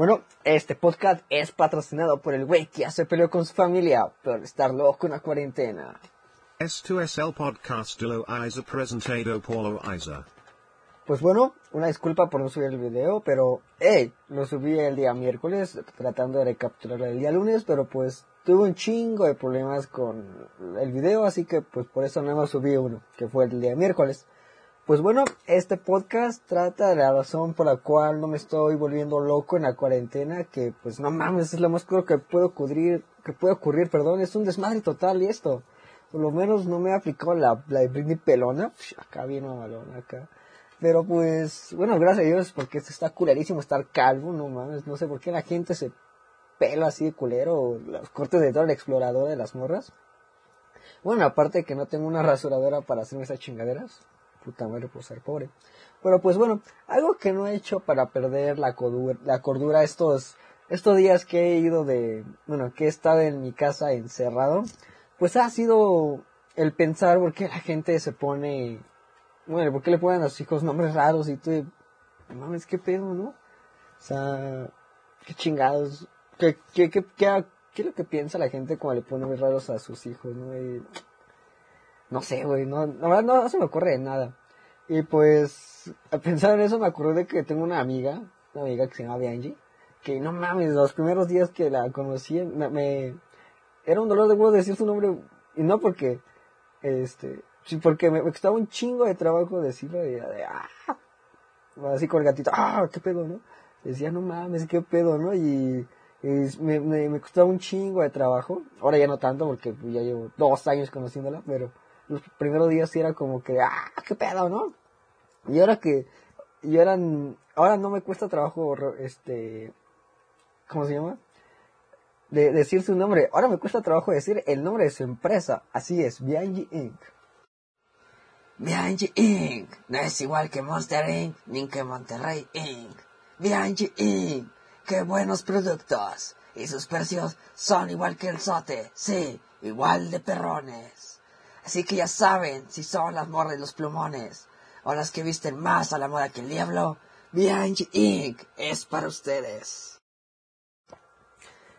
Bueno, este podcast es patrocinado por el güey que ya se peleó con su familia por estar loco en la cuarentena. S2SL Podcast lo Isa presentado Paulo Isa. Pues bueno, una disculpa por no subir el video, pero hey, lo subí el día miércoles tratando de recapturar el día lunes, pero pues tuve un chingo de problemas con el video, así que pues por eso no hemos subido uno, que fue el día miércoles. Pues bueno, este podcast trata de la razón por la cual no me estoy volviendo loco en la cuarentena, que pues no mames, es lo más claro que puede ocurrir, que puede ocurrir, perdón, es un desmadre total y esto. Por lo menos no me ha aplicado la, la pelona, acá viene malona acá. Pero pues, bueno, gracias a Dios, porque está culerísimo estar calvo, no mames, no sé por qué la gente se pela así de culero, los cortes de todo el explorador de las morras. Bueno, aparte de que no tengo una rasuradora para hacerme esas chingaderas, puta madre por ser pobre. Pero pues bueno, algo que no he hecho para perder la cordura, la cordura estos, estos días que he ido de, bueno, que he estado en mi casa encerrado, pues ha sido el pensar por qué la gente se pone, bueno, por qué le ponen a sus hijos nombres raros y tú, mames, qué pedo, ¿no? O sea, qué chingados, qué, qué, qué, qué, es lo que piensa la gente cuando le pone nombres raros a sus hijos, ¿no? No sé, güey, no, la no, se me ocurre de nada. Y pues, a pensar en eso me acordé de que tengo una amiga, una amiga que se llama Bianchi, que no mames, los primeros días que la conocí, me, era un dolor de huevo decir su nombre, y no porque, este, sí, porque me, costaba un chingo de trabajo decirlo, y de, ah, así con el gatito, ah, qué pedo, ¿no? Decía, no mames, qué pedo, ¿no? Y, y me, me, me costaba un chingo de trabajo, ahora ya no tanto, porque ya llevo dos años conociéndola, pero los primeros días sí era como que, ah, qué pedo, ¿no? Y ahora que, y ahora, ahora no me cuesta trabajo, este, ¿cómo se llama? De decir su nombre. Ahora me cuesta trabajo decir el nombre de su empresa. Así es, Bianchi Inc. Bianchi Inc. no es igual que Monster Inc. ni que Monterrey Inc. Bianchi Inc. ¡Qué buenos productos! Y sus precios son igual que el sote, sí, igual de perrones. Así que ya saben, si son las morras y los plumones, o las que visten más a la moda que el diablo, Bianchi Inc. es para ustedes.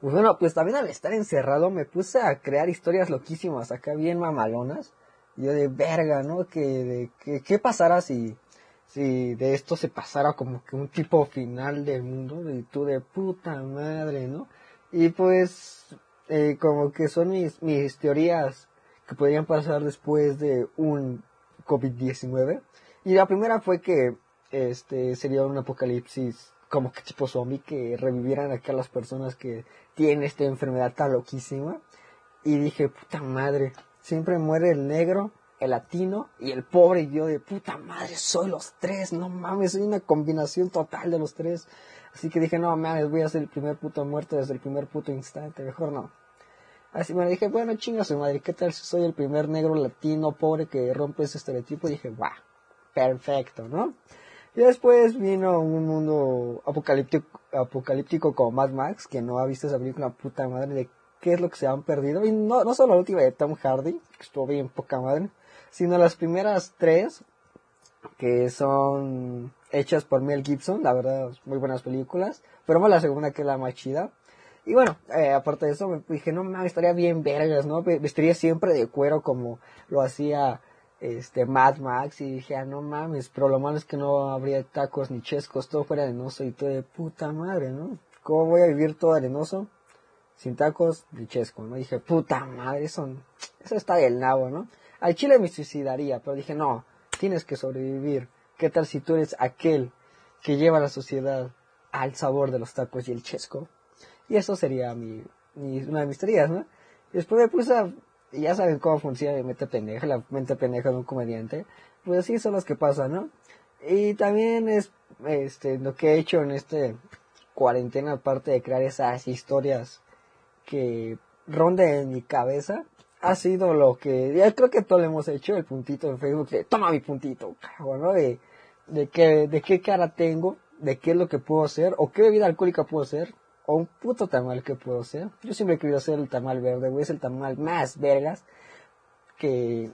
Pues bueno, pues también al estar encerrado me puse a crear historias loquísimas acá bien mamalonas. Yo de verga, ¿no? Que, de, que, ¿qué pasara si, si de esto se pasara como que un tipo final del mundo? Y tú de puta madre, ¿no? Y pues, eh, como que son mis, mis teorías que podrían pasar después de un COVID-19. Y la primera fue que, este, sería un apocalipsis como que tipo zombie, que revivieran acá las personas que tienen esta enfermedad tan loquísima. Y dije, puta madre, siempre muere el negro, el latino y el pobre. Y yo de puta madre, soy los tres, no mames, soy una combinación total de los tres. Así que dije, no mames, voy a ser el primer puto muerto desde el primer puto instante, mejor no. Así me dije, bueno, chinga su madre, ¿qué tal si soy el primer negro latino pobre que rompe ese estereotipo? Y dije, guau, perfecto, ¿no? Y después vino un mundo apocalíptico, apocalíptico como Mad Max, que no ha visto esa película puta madre de qué es lo que se han perdido. Y no, no solo la última de Tom Hardy, que estuvo bien poca madre, sino las primeras tres, que son hechas por Mel Gibson, la verdad, muy buenas películas. Pero más la segunda que es la más chida. Y bueno, eh, aparte de eso, me dije, no mames, estaría bien vergas, ¿no? Ve- Vestiría siempre de cuero como lo hacía este Mad Max y dije, ah, no mames, pero lo malo es que no habría tacos ni chescos, todo fuera arenoso y todo de puta madre, ¿no? ¿Cómo voy a vivir todo arenoso? Sin tacos ni chesco, ¿no? dije, puta madre, eso, eso está del nabo, ¿no? Al chile me suicidaría, pero dije, no, tienes que sobrevivir. ¿Qué tal si tú eres aquel que lleva a la sociedad al sabor de los tacos y el chesco? Y eso sería mi, mi- una de mis teorías, ¿no? Después me puse a, ya saben cómo funciona mi mente pendeja, la mente pendeja de un comediante. Pues así son las que pasan, ¿no? Y también es, este, lo que he hecho en este cuarentena, aparte de crear esas historias que ronden en mi cabeza, ha sido lo que, ya creo que todos lo hemos hecho, el puntito en Facebook, de toma mi puntito, ¿no? De, de qué, de qué cara tengo, de qué es lo que puedo hacer, o qué bebida alcohólica puedo hacer, o un puto tamal que puedo hacer. Yo siempre he querido hacer el tamal verde, güey, es el tamal más vergas que,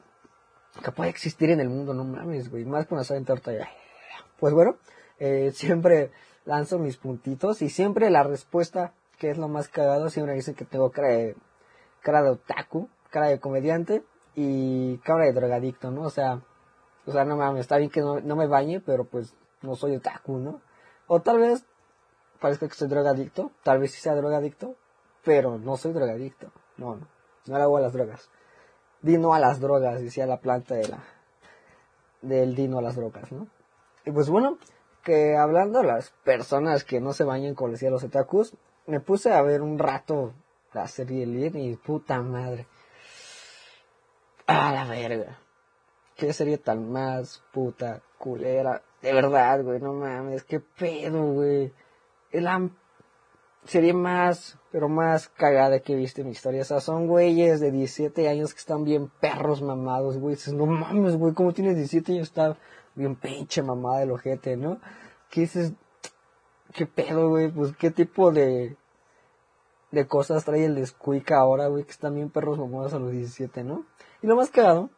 que puede existir en el mundo, no mames, güey, más con la en torta ya. Pues bueno, eh, siempre lanzo mis puntitos y siempre la respuesta, que es lo más cagado, siempre dicen que tengo cara de, cara de otaku, cara de comediante y cara de drogadicto, ¿no? O sea, o sea, no mames, está bien que no, no me bañe, pero pues no soy otaku, ¿no? O tal vez parezca que soy drogadicto, tal vez sí sea drogadicto, pero no soy drogadicto, no, no, no le hago a las drogas. Di no a las drogas, decía la planta de la, del dino a las drogas, ¿no? Y pues bueno, que hablando de las personas que no se bañan, como decía los otakus, me puse a ver un rato la serie Elite y puta madre. A la verga. Qué serie tan más puta culera. De verdad, güey, no mames, qué pedo, güey. Es la serie más, pero más cagada que he visto en mi historia. O sea, son güeyes de 17 años que están bien perros mamados, güey. Dices, no mames, güey, ¿cómo tienes 17 años? Está bien pinche mamada del ojete, ¿no? ¿Qué dices? ¿Qué pedo, güey? Pues, ¿qué tipo de, de cosas trae el Squeak ahora, güey? Que están bien perros mamados a los 17, ¿no? Y lo más cagado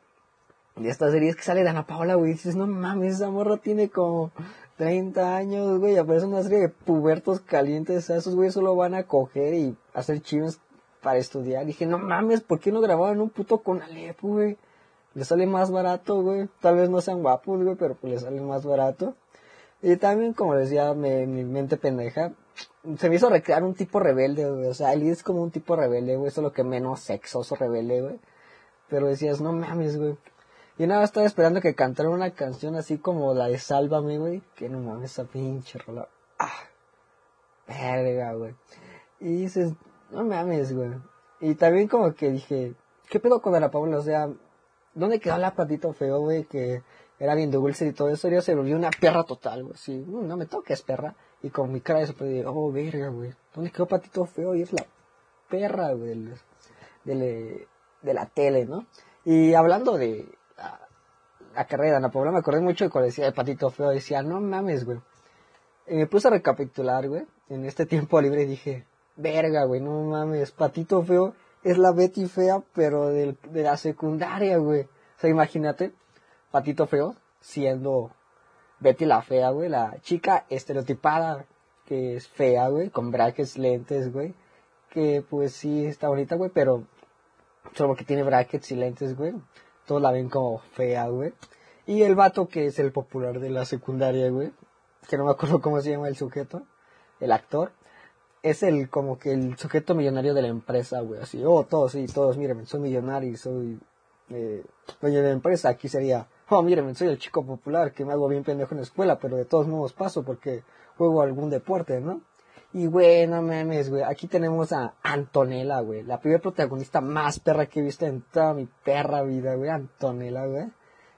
de esta serie es que sale Dana Paola, güey. Dices, no mames, esa morra tiene como 30 años, güey. Aparece una serie de pubertos calientes. Esos güeyes solo van a coger y hacer chives para estudiar. Dije, no mames, ¿por qué no grababan un puto con Alepo, güey? Le sale más barato, güey. Tal vez no sean guapos, güey, pero pues le sale más barato. Y también, como decía, mi mente pendeja, se me hizo recrear un tipo rebelde, güey. O sea, él es como un tipo rebelde, güey. Solo que menos sexoso rebelde, güey. Pero decías, no mames, güey. Y nada, estaba esperando que cantara una canción así como la de Sálvame, güey. Que no mames, esa pinche rola. Ah, verga, güey. Y dices, no mames, güey. Y también como que dije, ¿qué pedo con la Paula? O sea, ¿dónde quedó la patito feo, güey? Que era bien dulce y todo eso. Ya se volvió una perra total, güey. Sí, "Mm, no me toques, perra. Y con mi cara de sorprendida, oh, verga, güey. ¿Dónde quedó patito feo? Y es la perra, güey, del- del- de la tele, ¿no? Y hablando de la, la carrera Ana Paula, me acordé mucho de cuando decía de patito feo. Decía, no mames, güey. Y me puse a recapitular, güey, en este tiempo libre y dije, verga, güey, no mames, Patito Feo es la Betty fea, pero del- de la secundaria, güey. O sea, imagínate, Patito Feo siendo Betty la fea, güey, la chica estereotipada que es fea, güey, con brackets, lentes, güey, que pues sí está bonita, güey, pero solo porque tiene brackets y lentes, güey, todos la ven como fea, güey. Y el vato que es el popular de la secundaria, güey, que no me acuerdo cómo se llama el sujeto, el actor, es el como que el sujeto millonario de la empresa, güey, así, oh, todos, sí, todos, mírenme, soy millonario, soy eh, dueño de la empresa, aquí sería, oh, mírenme, soy el chico popular, que me hago bien pendejo en la escuela, pero de todos modos paso porque juego algún deporte, ¿no? Y güey, no mames, güey, aquí tenemos a Antonella, güey, la primera protagonista más perra que he visto en toda mi perra vida, güey, Antonella, güey,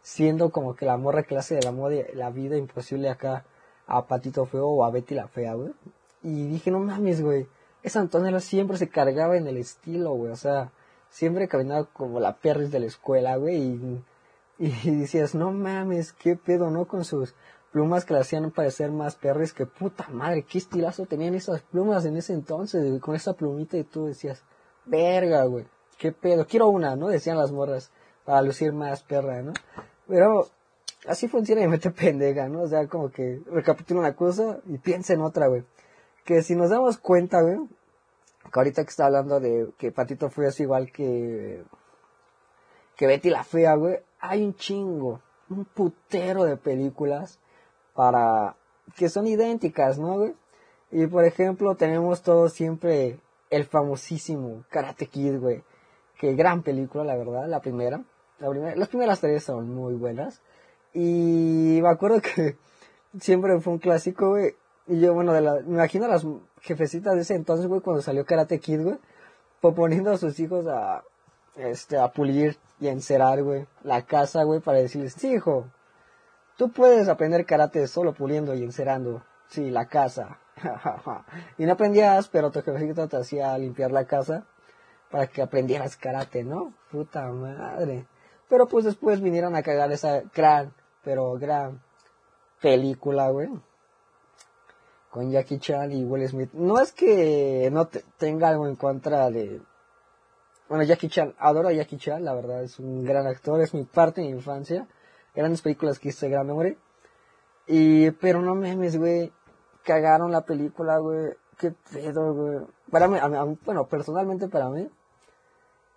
siendo como que la morra clase de la moda, la vida imposible acá a Patito Feo o a Betty la Fea, güey. Y dije, no mames, güey. Esa Antonella siempre se cargaba en el estilo, güey. O sea, siempre caminaba como la perris de la escuela, güey. Y, y decías, no mames, qué pedo, ¿no? Con sus plumas que la hacían parecer más perris que puta madre. Qué estilazo tenían esas plumas en ese entonces. Con esa plumita y tú decías, verga, güey. Qué pedo. Quiero una, ¿no? Decían las morras. Para lucir más perra, ¿no? Pero así funciona y mete pendeja, ¿no? O sea, como que recapitula una cosa y piensa en otra, güey. Que si nos damos cuenta, güey, que ahorita que está hablando de que Patito Feo es igual que, que Betty la Fea, güey, hay un chingo, un putero de películas para, que son idénticas, ¿no, güey? Y por ejemplo, tenemos todos siempre el famosísimo Karate Kid, güey. Que gran película, la verdad, la primera. La las primeras tres son muy buenas. Y me acuerdo que siempre fue un clásico, güey. Y yo, bueno, de la, me imagino a las jefecitas de ese entonces, güey, cuando salió Karate Kid, güey, proponiendo a sus hijos a, este, a pulir y a encerar, güey, la casa, güey, para decirles, hijo, tú puedes aprender karate solo puliendo y encerando, sí, la casa. y no aprendías, pero tu jefecita te hacía limpiar la casa para que aprendieras karate, ¿no? Puta madre. Pero pues después vinieron a cagar esa gran, pero gran película, güey. Con Jackie Chan y Will Smith. No es que no te- tenga algo en contra de... Bueno, Jackie Chan, adoro a Jackie Chan, la verdad, es un gran actor, es mi parte de mi infancia. Grandes películas que hice gran memoria. Y, pero no memes, güey. cagaron la película, güey. Qué pedo, güey. Para mí, bueno, personalmente para mí,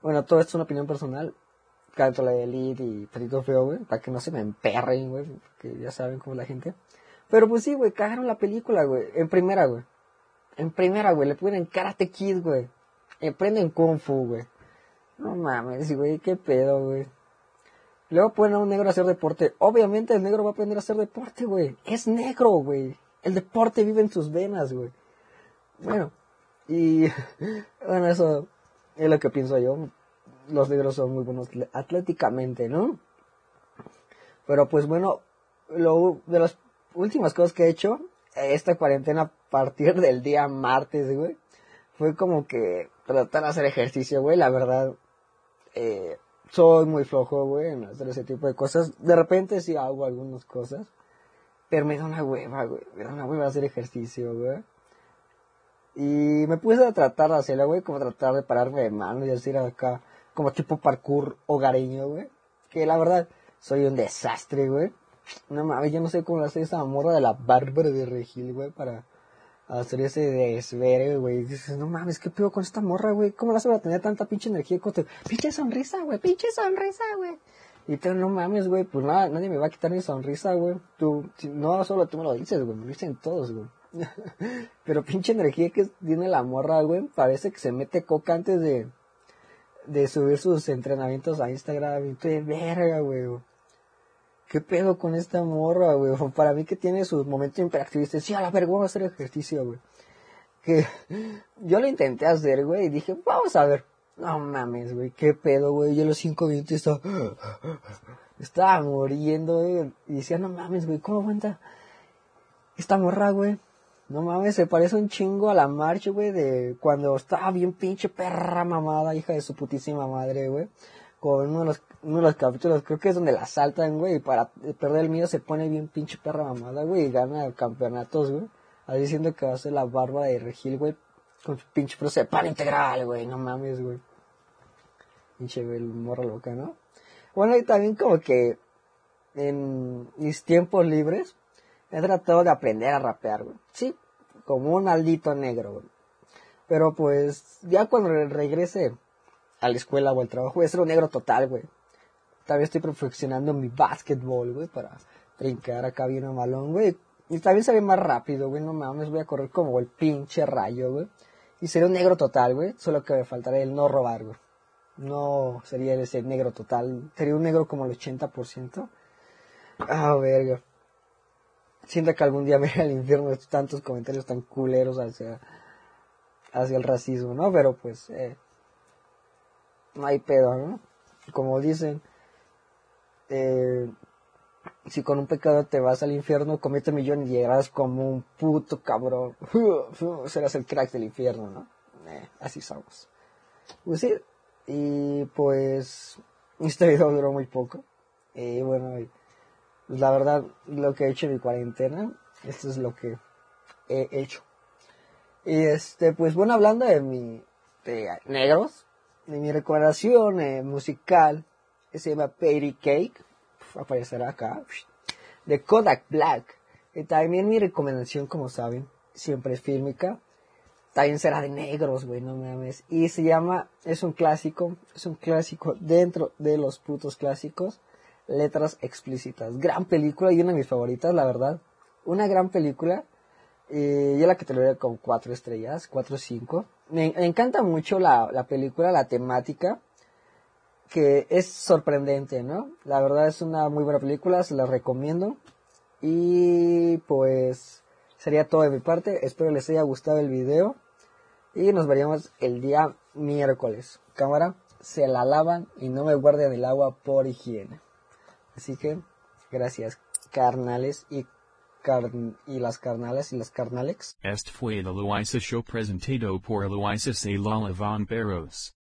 bueno, todo esto es una opinión personal. Canto la de Elite y Perito Feo, güey, para que no se me emperren, güey, porque ya saben cómo la gente. Pero pues sí, güey, cagaron la película, güey, en primera, güey. En primera, güey, le ponen Karate Kid, güey. Emprenden Kung Fu, güey. No mames, güey, qué pedo, güey. Luego ponen a un negro a hacer deporte. Obviamente el negro va a aprender a hacer deporte, güey. Es negro, güey. El deporte vive en sus venas, güey. Bueno, y bueno, eso es lo que pienso yo. Los negros son muy buenos atléticamente, ¿no? Pero pues bueno, lo, de las últimas cosas que he hecho, esta cuarentena a partir del día martes, güey, fue como que tratar de hacer ejercicio, güey, la verdad, eh, soy muy flojo, güey, en hacer ese tipo de cosas. De repente sí hago algunas cosas, pero me da una hueva, güey, me da una hueva hacer ejercicio, güey. Y me puse a tratar de hacerlo, güey, como tratar de pararme de mano y decir acá, como tipo parkour hogareño, güey. Que la verdad, soy un desastre, güey. No mames, yo no sé cómo hacer esa morra de la Bárbara de Regil, güey, para hacer ese desvere, güey. Dices, no mames, ¿qué pedo con esta morra, güey? ¿Cómo la hace para tener tanta pinche energía? Tu pinche sonrisa, güey, pinche sonrisa, güey. Y tú, no mames, güey, pues nada, nadie me va a quitar mi sonrisa, güey. Tú, no solo tú me lo dices, güey, me lo dicen todos, güey. Pero pinche energía que tiene la morra, güey, parece que se mete coca antes de, de subir sus entrenamientos a Instagram. Y verga, güey. ¿Qué pedo con esta morra, güey? Para mí que tiene sus momentos imperactivistas. Sí, a la verga, vamos a hacer ejercicio, güey. Que yo lo intenté hacer, güey, y dije, vamos a ver. No mames, güey, qué pedo, güey. Yo a los cinco minutos estaba, estaba muriendo, güey. Y decía, no mames, güey, ¿cómo aguanta esta morra, güey? No mames, se parece un chingo a la marcha, güey, de cuando estaba bien pinche perra mamada, hija de su putísima madre, güey. Con uno de los, uno de los capítulos, creo que es donde la asaltan, güey, y para perder el miedo se pone bien pinche perra mamada, güey, y gana campeonatos, güey. Ahí diciendo que va a ser la barba de Regil, güey, con su pinche proceso de pan integral, güey, no mames, güey. Pinche güey, morra loca, ¿no? Bueno, y también como que en mis tiempos libres he tratado de aprender a rapear, güey. Sí, como un aldito negro, güey. Pero pues, ya cuando regrese a la escuela o al trabajo, voy a ser un negro total, güey. También estoy perfeccionando mi básquetbol, güey, para brincar acá bien a malón, güey. Y también se más rápido, güey, no mames, voy a correr como el pinche rayo, güey. Y seré un negro total, güey, solo que me faltaría el no robar, güey. No sería ese negro total, sería un negro como el 80%. Ah, verga. Siento que algún día me iré al infierno de tantos comentarios tan culeros hacia, hacia el racismo, ¿no? Pero pues, eh, no hay pedo, ¿no? Como dicen, eh, si con un pecado te vas al infierno, comete un millón y llegarás como un puto cabrón. Serás el crack del infierno, ¿no? Eh, así somos. Pues sí, y pues este video duró muy poco. Y bueno, pues, la verdad, lo que he hecho en mi cuarentena, esto es lo que he hecho. Y este, pues bueno, hablando de mi, negros, de mi recomendación eh, musical, se llama Patty Cake, aparecerá acá, de Kodak Black. También mi recomendación, como saben, siempre es fílmica. También será de negros, güey, no mames. Y se llama, es un clásico, es un clásico dentro de los putos clásicos. Letras explícitas. Gran película y una de mis favoritas, la verdad. Una gran película. Eh, yo la que te lo doy con cuatro estrellas, cuatro o cinco. Me, me encanta mucho la, la película, la temática, que es sorprendente, ¿no? La verdad es una muy buena película, se la recomiendo. Y pues sería todo de mi parte. Espero les haya gustado el video. Y nos veríamos el día miércoles. Cámara, se la lavan y no me guarden el agua por higiene. Así que, gracias, carnales y, carn y las carnales y las carnalex. Este fue el Eloisa Show presentado por Salala Von Perros.